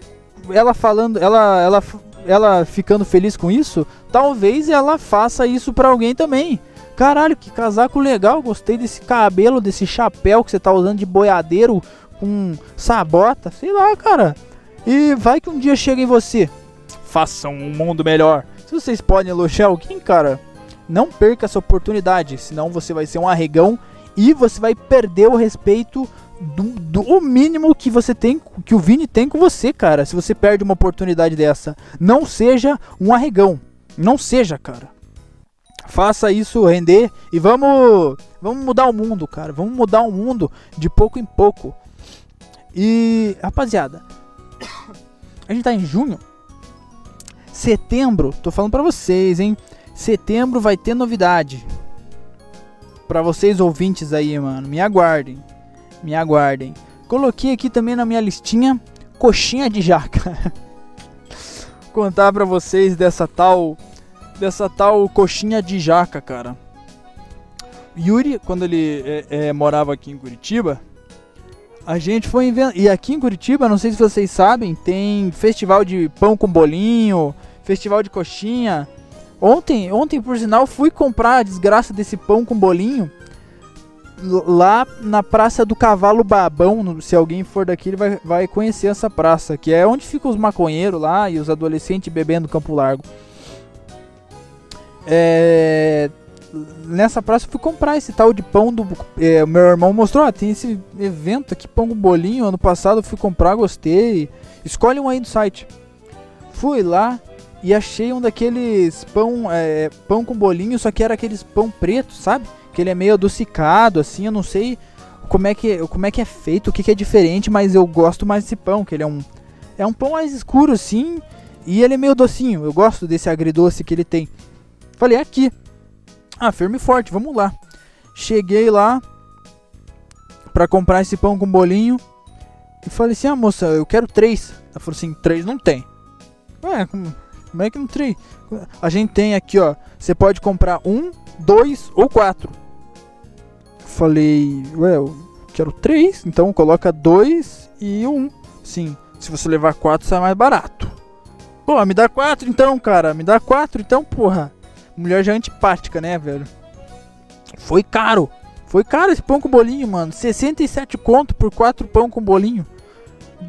ela falando, ela, ela, ela ficando feliz com isso, talvez ela faça isso pra alguém também. Caralho, que casaco legal, gostei desse cabelo, desse chapéu que você tá usando de boiadeiro com sabota, sei lá, cara. E vai que um dia chega em você. Façam um mundo melhor. Se vocês podem elogiar alguém, cara, não perca essa oportunidade, senão você vai ser um arregão e você vai perder o respeito do, do mínimo que você tem, que o Vini tem com você, cara. Se você perde uma oportunidade dessa, não seja um arregão. Não seja, cara. Faça isso render e vamos, vamos mudar o mundo, cara. Vamos mudar o mundo de pouco em pouco. E, rapaziada, a gente tá em junho. Setembro, tô falando pra vocês, hein? Setembro vai ter novidade. Pra vocês ouvintes aí, mano. Me aguardem. Me aguardem. Coloquei aqui também na minha listinha coxinha de jaca. [laughs] Contar pra vocês dessa tal dessa tal coxinha de jaca, cara. Yuri, quando ele é, é, morava aqui em Curitiba, A gente foi inventar. E aqui em Curitiba, não sei se vocês sabem, tem festival de pão com bolinho, festival de coxinha. Ontem, ontem por sinal, fui comprar a desgraça desse pão com bolinho lá na Praça do Cavalo Babão. Se alguém for daqui, ele vai, vai conhecer essa praça, que é onde ficam os maconheiros lá e os adolescentes bebendo Campo Largo. É, nessa praça eu fui comprar esse tal de pão do. É, meu irmão mostrou, ah, tem esse evento aqui, pão com bolinho. Ano passado eu fui comprar, gostei. Escolhe um aí do site. Fui lá e achei um daqueles pão, é, pão com bolinho, só que era aqueles pão preto, sabe? Que ele é meio adocicado, assim, eu não sei como é que, como é, que é feito, o que, que é diferente, mas eu gosto mais desse pão, que ele é um. É um pão mais escuro, assim, e ele é meio docinho. Eu gosto desse agridoce que ele tem. Falei, aqui. Ah, firme e forte, vamos lá. Cheguei lá para comprar esse pão com bolinho. E falei assim, ah moça, eu quero três. Ela falou assim, três não tem. Ué, como, como é que não tem? A gente tem aqui, ó. Você pode comprar um, dois ou quatro. Falei, ué, eu quero três. Então coloca dois e um. Sim, se você levar quatro sai mais barato. Pô, me dá quatro então, cara. Me dá quatro então, porra. Mulher já é antipática, né, velho? Foi caro. Foi caro esse pão com bolinho, mano. 67 conto por 4 pão com bolinho.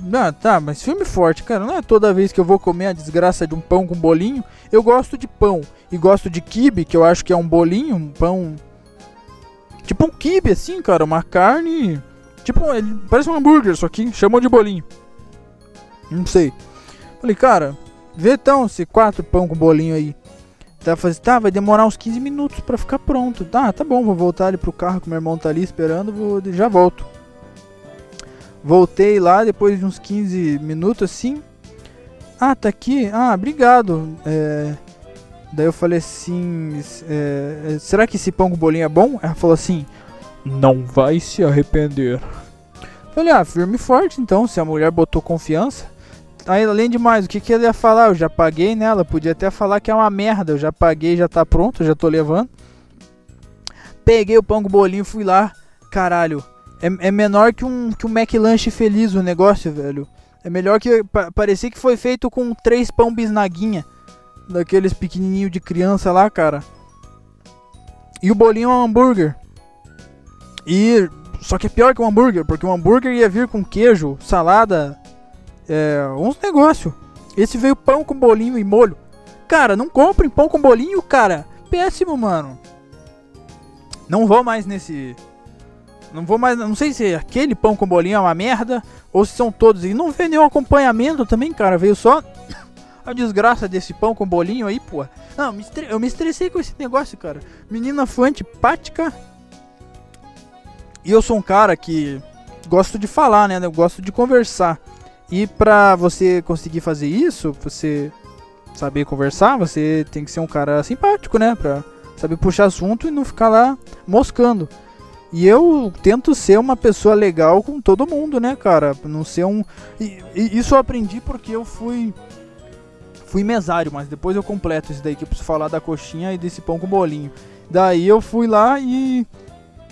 Não, tá, mas filme forte, cara. Não é toda vez que eu vou comer a desgraça de um pão com bolinho. Eu gosto de pão. E gosto de kibe, que eu acho que é um bolinho, um pão. Tipo um kibe, assim, cara. Uma carne. Tipo, ele parece um hambúrguer, só que chamou de bolinho. Não sei. Falei, cara, vê então esse quatro pão com bolinho aí. Tá, assim, tá, vai demorar uns 15 minutos para ficar pronto. Tá, tá bom, vou voltar ali pro carro que meu irmão tá ali esperando, vou, já volto. Voltei lá depois de uns 15 minutos assim. Ah, tá aqui? Ah, obrigado. É... Daí eu falei assim: é... será que esse pão com bolinho é bom? Ela falou assim: Não vai se arrepender. Falei: Ah, firme e forte então. Se a mulher botou confiança. Aí, além de mais, o que, que ele ia falar? Eu já paguei nela. Podia até falar que é uma merda. Eu já paguei, já tá pronto, já tô levando. Peguei o pão com bolinho fui lá. Caralho, é, é menor que um, que um McLanche feliz o negócio, velho. É melhor que. Pa, parecia que foi feito com três pão bisnaguinha. Daqueles pequenininho de criança lá, cara. E o bolinho é um hambúrguer. E. Só que é pior que um hambúrguer, porque o hambúrguer ia vir com queijo, salada, é, uns negócios. Esse veio pão com bolinho e molho. Cara, não comprem pão com bolinho, cara. Péssimo, mano. Não vou mais nesse. Não vou mais. Não sei se aquele pão com bolinho é uma merda. Ou se são todos. E não veio nenhum acompanhamento também, cara. Veio só [coughs] a desgraça desse pão com bolinho aí, pô. Não, eu me estressei com esse negócio, cara. Menina foi antipática. E eu sou um cara que gosto de falar, né? Eu gosto de conversar. E para você conseguir fazer isso, você saber conversar, você tem que ser um cara simpático, né? Pra saber puxar assunto e não ficar lá moscando. E eu tento ser uma pessoa legal com todo mundo, né, cara? Não ser um. E, e isso eu aprendi porque eu fui. Fui mesário, mas depois eu completo isso daí que eu preciso falar da coxinha e desse pão com bolinho. Daí eu fui lá e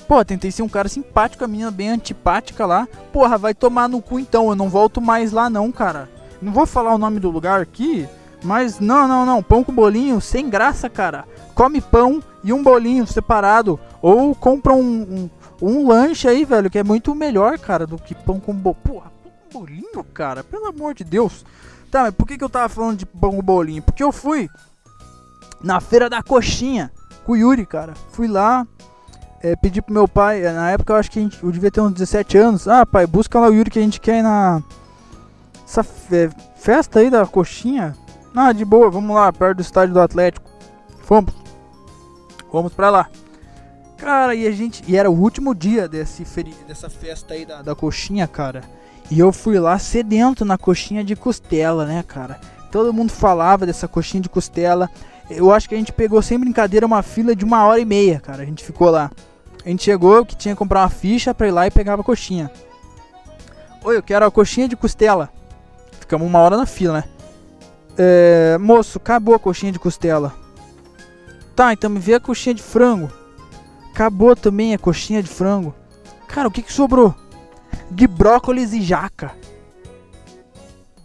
Pô, tentei ser um cara simpático, a menina bem antipática lá. Porra, vai tomar no cu então, eu não volto mais lá não, cara. Não vou falar o nome do lugar aqui, mas não, não, não. Pão com bolinho, sem graça, cara. Come pão e um bolinho separado. Ou compra um, um, um lanche aí, velho, que é muito melhor, cara, do que pão com bolinho. Porra, pão com bolinho, cara, pelo amor de Deus. Tá, mas por que, que eu tava falando de pão com bolinho? Porque eu fui na feira da coxinha com o Yuri, cara. Fui lá, é, pedi pro meu pai, na época eu acho que gente, eu devia ter uns 17 anos. Ah, pai, busca lá o Yuri que a gente quer ir na. Essa é, festa aí da coxinha. Ah, de boa, vamos lá, perto do estádio do Atlético. Fomos. Fomos pra lá. Cara, e a gente. E era o último dia desse feri, dessa festa aí da, da coxinha, cara. E eu fui lá sedento na coxinha de costela, né, cara? Todo mundo falava dessa coxinha de costela. Eu acho que a gente pegou sem brincadeira uma fila de uma hora e meia, cara. A gente ficou lá. A gente chegou que tinha que comprar uma ficha pra ir lá e pegava a coxinha. Oi, eu quero a coxinha de costela. Ficamos uma hora na fila, né? É, moço, acabou a coxinha de costela. Tá, então me vê a coxinha de frango. Acabou também a coxinha de frango. Cara, o que que sobrou? de brócolis e jaca.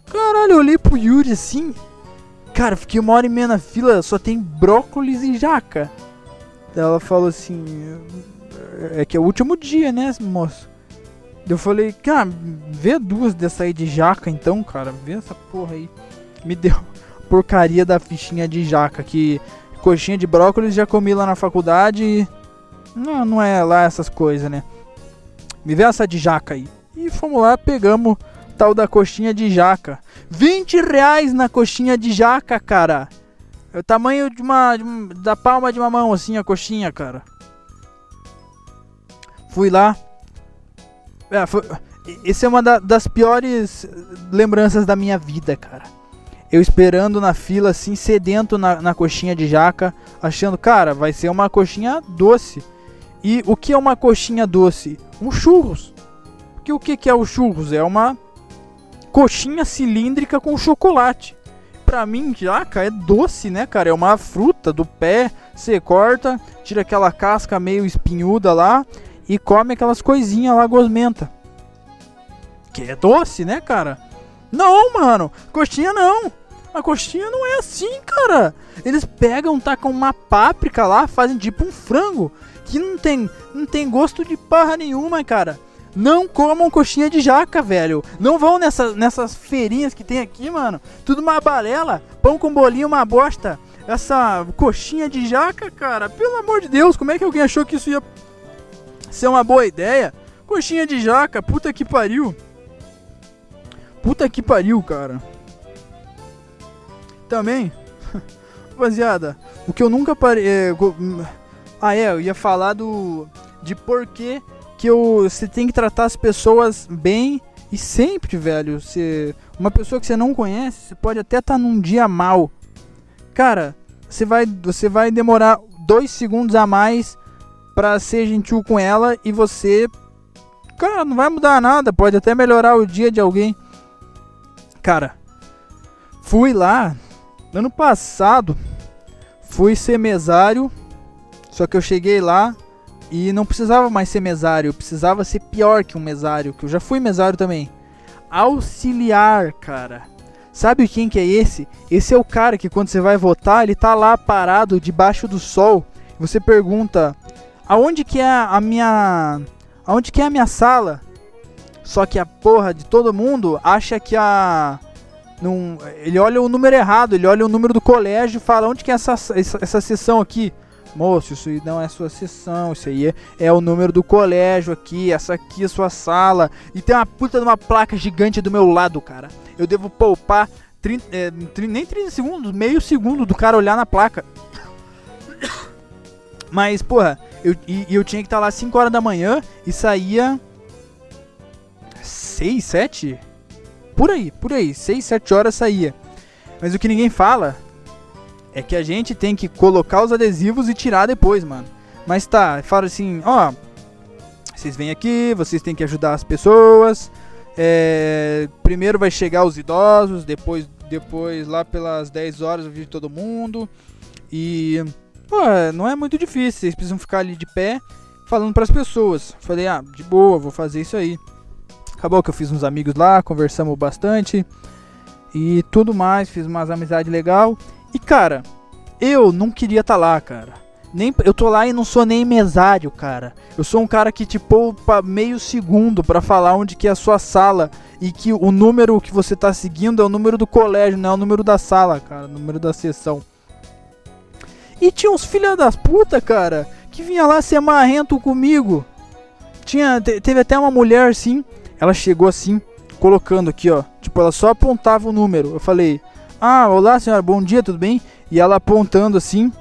Caralho, eu olhei pro Yuri assim. Cara, fiquei uma hora e meia na fila, só tem brócolis e jaca. Ela falou assim: É que é o último dia, né, moço? Eu falei, cara, vê duas dessa aí de jaca então, cara. Vê essa porra aí. Me deu porcaria da fichinha de jaca. Que coxinha de brócolis já comi lá na faculdade. Não, não é lá essas coisas, né? Me vê essa de jaca aí. E fomos lá, pegamos tal da coxinha de jaca. 20 reais na coxinha de jaca, cara. É o tamanho de uma, de uma, da palma de uma mão, assim, a coxinha, cara. Fui lá. É, foi, essa é uma da, das piores lembranças da minha vida, cara. Eu esperando na fila, assim, sedento na, na coxinha de jaca, achando, cara, vai ser uma coxinha doce. E o que é uma coxinha doce? Um churros. Porque o que, que é o churros? É uma coxinha cilíndrica com chocolate. Pra mim, jaca é doce, né, cara? É uma fruta do pé. Você corta, tira aquela casca meio espinhuda lá e come aquelas coisinhas lá gosmenta. Que é doce, né, cara? Não, mano. Coxinha não. A coxinha não é assim, cara. Eles pegam, tacam uma páprica lá, fazem tipo um frango que não tem, não tem gosto de parra nenhuma, cara. Não comam coxinha de jaca, velho. Não vão nessa, nessas feirinhas que tem aqui, mano. Tudo uma balela. Pão com bolinho, uma bosta. Essa coxinha de jaca, cara. Pelo amor de Deus, como é que alguém achou que isso ia ser uma boa ideia? Coxinha de jaca, puta que pariu. Puta que pariu, cara. Também, [laughs] rapaziada, o que eu nunca parei. É, ah, é, eu ia falar do. De porquê que eu, você tem que tratar as pessoas bem e sempre, velho. Você, uma pessoa que você não conhece, você pode até estar tá num dia mal. Cara, você vai, você vai demorar dois segundos a mais para ser gentil com ela e você, cara, não vai mudar nada. Pode até melhorar o dia de alguém. Cara, fui lá ano passado, fui ser mesário, só que eu cheguei lá e não precisava mais ser mesário, precisava ser pior que um mesário, que eu já fui mesário também. Auxiliar, cara. Sabe quem que é esse? Esse é o cara que quando você vai votar, ele tá lá parado debaixo do sol. Você pergunta: "Aonde que é a minha aonde que é a minha sala?" Só que a porra de todo mundo acha que a não, ele olha o número errado, ele olha o número do colégio e fala: "Onde que é essa essa, essa sessão aqui?" Moço, isso aí não é sua sessão, isso aí é, é, o número do colégio aqui, essa aqui é sua sala. E tem uma puta de uma placa gigante do meu lado, cara. Eu devo poupar 30, é, nem 30 segundos, meio segundo do cara olhar na placa. Mas, porra, eu, e, eu tinha que estar lá 5 horas da manhã e saía 6, 7? Por aí, por aí, 6, 7 horas saía. Mas o que ninguém fala é que a gente tem que colocar os adesivos e tirar depois, mano. Mas tá, fala assim, ó. Vocês vêm aqui, vocês têm que ajudar as pessoas. É, primeiro vai chegar os idosos, depois, depois lá pelas 10 horas vai vir todo mundo. E pô, não é muito difícil, vocês precisam ficar ali de pé falando para as pessoas. Falei, ah, de boa, vou fazer isso aí. Acabou que eu fiz uns amigos lá, conversamos bastante e tudo mais, fiz umas amizades legal. E cara, eu não queria estar tá lá, cara. Nem, eu tô lá e não sou nem mesário, cara. Eu sou um cara que te poupa meio segundo para falar onde que é a sua sala e que o número que você tá seguindo é o número do colégio, não é o número da sala, cara, o número da sessão. E tinha uns filha das puta, cara, que vinha lá ser marrento comigo. Tinha, teve até uma mulher assim, ela chegou assim, colocando aqui, ó, tipo, ela só apontava o número. Eu falei: ah, olá senhora, bom dia, tudo bem? E ela apontando assim.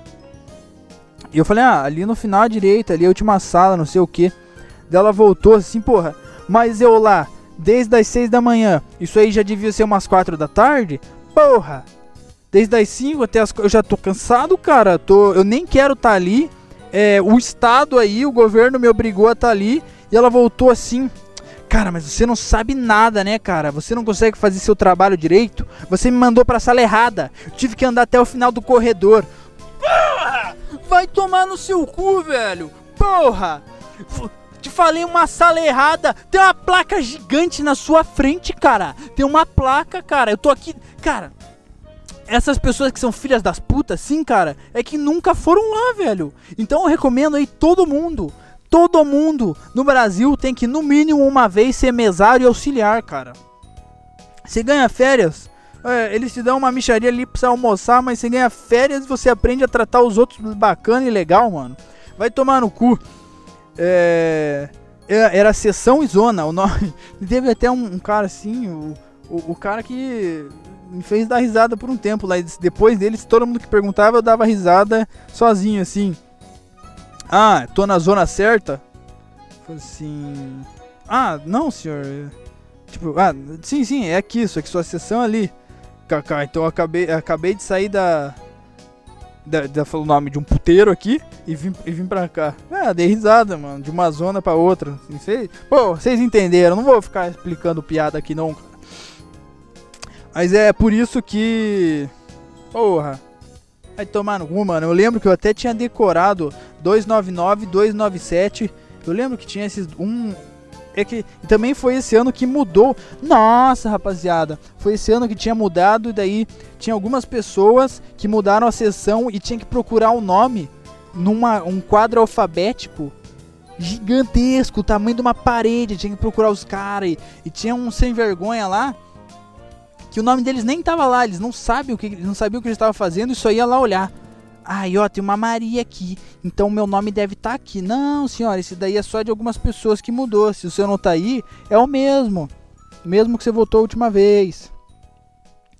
E eu falei, ah, ali no final à direita, ali a última sala, não sei o que. Ela voltou assim, porra, mas eu lá, desde as 6 da manhã, isso aí já devia ser umas 4 da tarde? Porra! Desde as 5 até as. Eu já tô cansado, cara. Tô, eu nem quero estar tá ali. É, o Estado aí, o governo me obrigou a estar tá ali. E ela voltou assim. Cara, mas você não sabe nada, né, cara? Você não consegue fazer seu trabalho direito? Você me mandou pra sala errada. Eu tive que andar até o final do corredor. Porra! Vai tomar no seu cu, velho! Porra! Te falei uma sala errada. Tem uma placa gigante na sua frente, cara. Tem uma placa, cara. Eu tô aqui. Cara, essas pessoas que são filhas das putas, sim, cara, é que nunca foram lá, velho. Então eu recomendo aí todo mundo. Todo mundo no Brasil tem que, no mínimo, uma vez ser mesário e auxiliar, cara. Você ganha férias. É, eles te dão uma micharia ali pra você almoçar, mas você ganha férias você aprende a tratar os outros bacana e legal, mano. Vai tomar no cu. É, era sessão e zona. O nome. [laughs] Teve até um, um cara assim, o, o, o, cara que me fez dar risada por um tempo lá. Depois deles, todo mundo que perguntava, eu dava risada sozinho, assim. Ah, tô na zona certa? Falei assim. Ah, não, senhor. Tipo, ah, sim, sim, é aqui, só que sua sessão ali. Kaká, então eu acabei, acabei de sair da. Da, da o nome de um puteiro aqui e vim, e vim pra cá. Ah, dei risada, mano, de uma zona pra outra. Assim, cês, pô, vocês entenderam, não vou ficar explicando piada aqui não, Mas é por isso que. Porra. Vai tomar no cu, mano. Eu lembro que eu até tinha decorado 299, 297. Eu lembro que tinha esses. Um, é que também foi esse ano que mudou. Nossa, rapaziada, foi esse ano que tinha mudado e daí tinha algumas pessoas que mudaram a sessão e tinha que procurar o um nome numa um quadro alfabético gigantesco, o tamanho de uma parede, tinha que procurar os caras e, e, tinha um sem vergonha lá que o nome deles nem tava lá, eles não sabem o que não sabiam o que eles estavam fazendo e só ia lá olhar. Ai, ó, tem uma Maria aqui. Então meu nome deve estar tá aqui. Não, senhora, esse daí é só de algumas pessoas que mudou. Se o seu não tá aí, é o mesmo. Mesmo que você votou a última vez.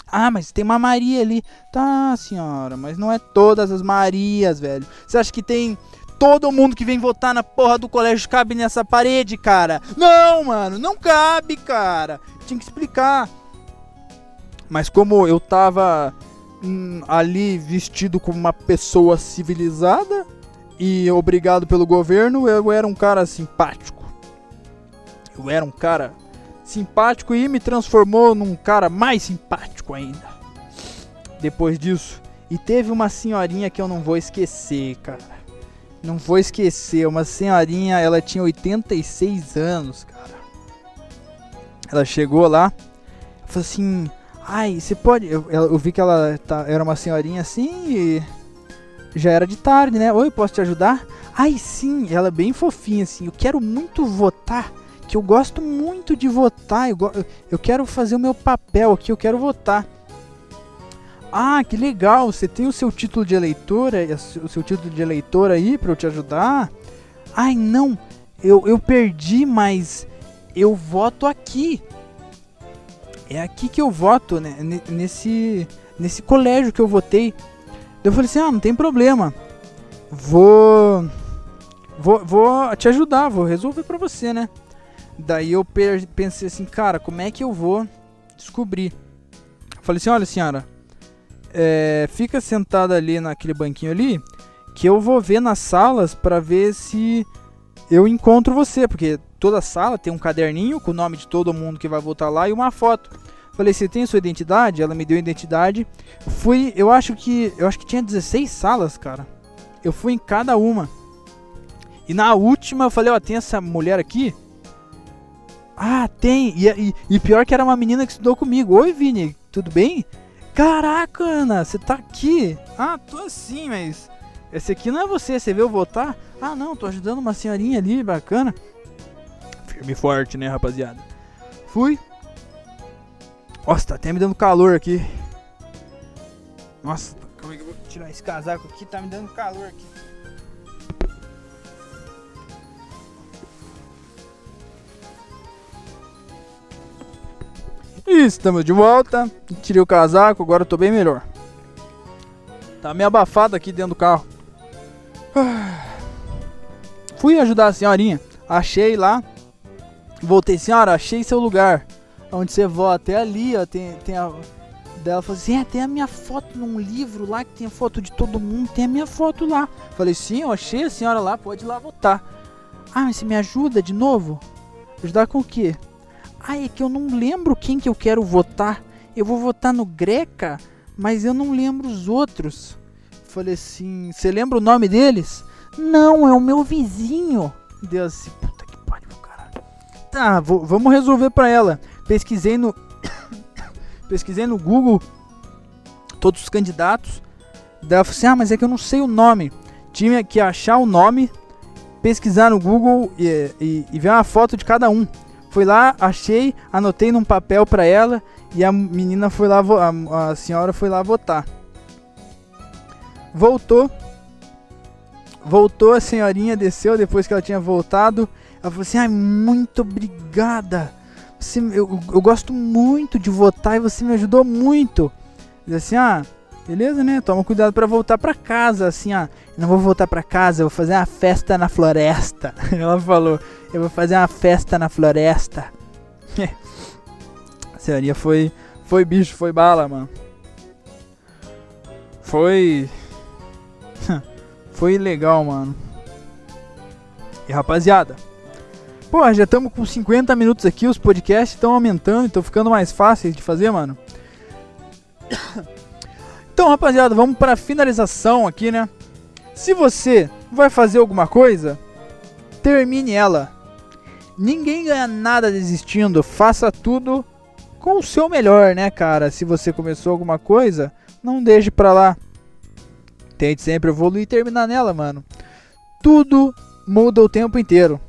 Ah, mas tem uma Maria ali. Tá, senhora, mas não é todas as Marias, velho. Você acha que tem todo mundo que vem votar na porra do colégio cabe nessa parede, cara? Não, mano, não cabe, cara. Tinha que explicar. Mas como eu tava hum, ali vestido como uma pessoa civilizada e obrigado pelo governo, eu era um cara simpático. Eu era um cara simpático e me transformou num cara mais simpático ainda. Depois disso, e teve uma senhorinha que eu não vou esquecer, cara. Não vou esquecer, uma senhorinha, ela tinha 86 anos, cara. Ela chegou lá, falou assim: Ai, você pode. Eu, eu, vi que ela tá, era uma senhorinha assim e. Já era de tarde, né? Oi, posso te ajudar? Ai, sim, ela é bem fofinha, assim. Eu quero muito votar. Que eu gosto muito de votar. Eu, eu quero fazer o meu papel aqui, eu quero votar. Ah, que legal! Você tem o seu título de eleitora, o seu título de eleitor aí para eu te ajudar? Ai, não, eu, eu perdi, mas eu voto aqui é aqui que eu voto, né? Nesse, nesse colégio que eu votei. Eu falei assim, ah, não tem problema. Vou, vou, vou te ajudar, vou resolver pra você, né? Daí eu pensei assim, cara, como é que eu vou descobrir? Eu falei assim, olha senhora, é, fica sentada ali naquele banquinho ali, que eu vou ver nas salas para ver se eu encontro você, porque toda sala tem um caderninho com o nome de todo mundo que vai votar lá e uma foto. Falei, você tem sua identidade? Ela me deu a identidade. Fui, eu acho que, eu acho que tinha 16 salas, cara. Eu fui em cada uma. E na última eu falei, ó, tem essa mulher aqui? Ah, tem. E, e, e, pior que era uma menina que estudou comigo. Oi, Vini, tudo bem? Caraca, Ana, você tá aqui? Ah, tô assim, mas. Esse aqui não é você, você veio votar? Ah, não, tô ajudando uma senhorinha ali, bacana. Firme forte, né, rapaziada? Fui. Nossa, tá até me dando calor aqui. Nossa, como é que eu vou tirar esse casaco aqui? Tá me dando calor aqui. Estamos de volta. Tirei o casaco, agora eu tô bem melhor. Tá meio abafado aqui dentro do carro. [sighs] Fui ajudar a senhorinha. Achei lá Voltei, senhora, achei seu lugar. Onde você vota. É ali, ó. Tem, tem a. Dela falou assim: é, tem a minha foto num livro lá que tem a foto de todo mundo, tem a minha foto lá. Falei, sim, eu achei a senhora lá, pode ir lá votar. Ah, mas você me ajuda de novo? Ajudar com o quê? Ah, é que eu não lembro quem que eu quero votar. Eu vou votar no Greca, mas eu não lembro os outros. Falei assim, você lembra o nome deles? Não, é o meu vizinho. Deus, ah, vou, vamos resolver pra ela. Pesquisei no [coughs] pesquisei no Google todos os candidatos. Daí falou assim: "Ah, mas é que eu não sei o nome". Tinha que achar o nome, pesquisar no Google e, e, e ver uma foto de cada um. Fui lá, achei, anotei num papel pra ela e a menina foi lá, a, a senhora foi lá votar. Voltou. Voltou, a senhorinha desceu depois que ela tinha voltado. Ela falou assim: Ai, muito obrigada. Você, eu, eu gosto muito de votar e você me ajudou muito. Diz assim: Ah, beleza, né? Toma cuidado pra voltar pra casa. Assim, ah, não vou voltar pra casa, vou fazer uma festa na floresta. [laughs] Ela falou: Eu vou fazer uma festa na floresta. a [laughs] senhorinha foi, foi bicho, foi bala, mano. Foi. [laughs] Foi legal, mano. E rapaziada, pô, já estamos com 50 minutos aqui, os podcasts estão aumentando, estão ficando mais fáceis de fazer, mano. [coughs] Então, rapaziada, vamos para finalização aqui, né? Se você vai fazer alguma coisa, termine ela. Ninguém ganha nada desistindo, faça tudo com o seu melhor, né, cara? Se você começou alguma coisa, não deixe pra lá. Tente sempre evoluir e terminar nela, mano. Tudo muda o tempo inteiro.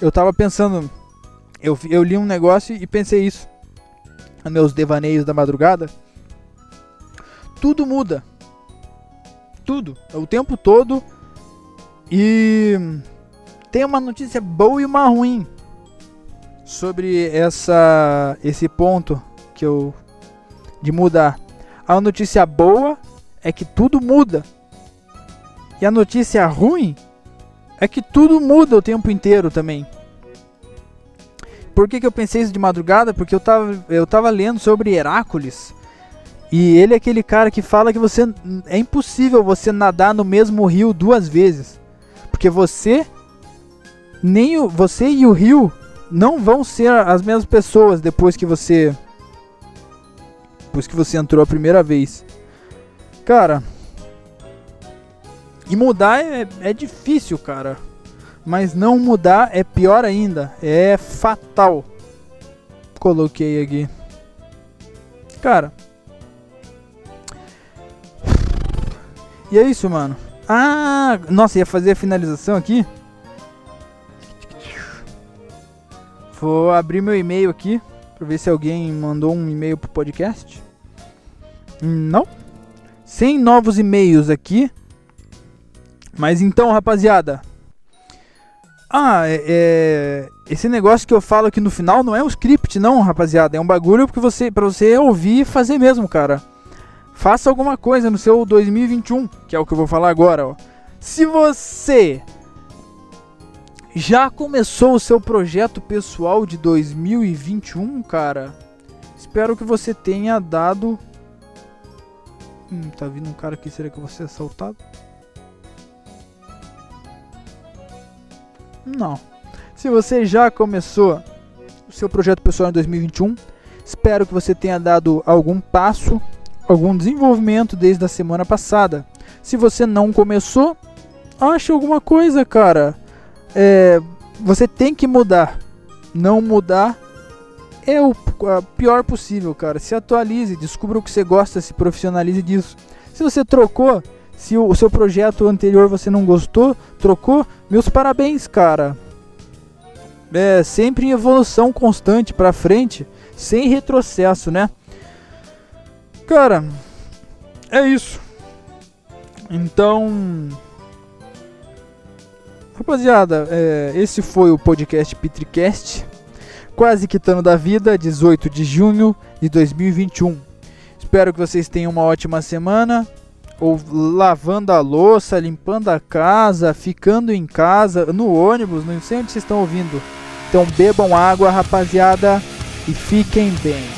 Eu tava pensando, eu, eu li um negócio e pensei isso. Meus devaneios da madrugada. Tudo muda. Tudo. O tempo todo. E tem uma notícia boa e uma ruim sobre essa esse ponto que eu de mudar. A notícia boa é que tudo muda. E a notícia ruim é que tudo muda o tempo inteiro também. Por que, que eu pensei isso de madrugada? Porque eu tava, eu tava lendo sobre Herácules. E ele é aquele cara que fala que você é impossível você nadar no mesmo rio duas vezes. Porque você nem o, você e o rio não vão ser as mesmas pessoas depois que você depois que você entrou a primeira vez. Cara, e mudar é, é difícil, cara. Mas não mudar é pior ainda. É fatal. Coloquei aqui. Cara. E é isso, mano. Ah, nossa, ia fazer a finalização aqui. Vou abrir meu e-mail aqui pra ver se alguém mandou um e-mail pro podcast. Não. Sem novos e-mails aqui. Mas então, rapaziada. Ah, é, é- esse negócio que eu falo aqui no final não é um script, não, rapaziada. É um bagulho que você, pra você ouvir e fazer mesmo, cara. Faça alguma coisa no seu 2021, que é o que eu vou falar agora, ó. Se você já começou o seu projeto pessoal de 2021, cara, espero que você tenha dado. Hum, tá vindo um cara aqui, será que eu vou ser assaltado? Não. Se você já começou o seu projeto pessoal em 2021, espero que você tenha dado algum passo, algum desenvolvimento desde a semana passada. Se você não começou, ache alguma coisa, cara. É, você tem que mudar. Não mudar é o pior possível, cara. Se atualize, descubra o que você gosta, se profissionalize disso. Se você trocou, se o, seu projeto anterior você não gostou, trocou, meus parabéns, cara. É sempre em evolução constante pra frente, sem retrocesso, né? Cara, é isso. Então, rapaziada, é, esse foi o podcast Petricast, quase quitando da vida, 18 de junho de 2021. Espero que vocês tenham uma ótima semana ou lavando a louça, limpando a casa, ficando em casa, no ônibus, não sei onde vocês estão ouvindo. Então bebam água, rapaziada, e fiquem bem.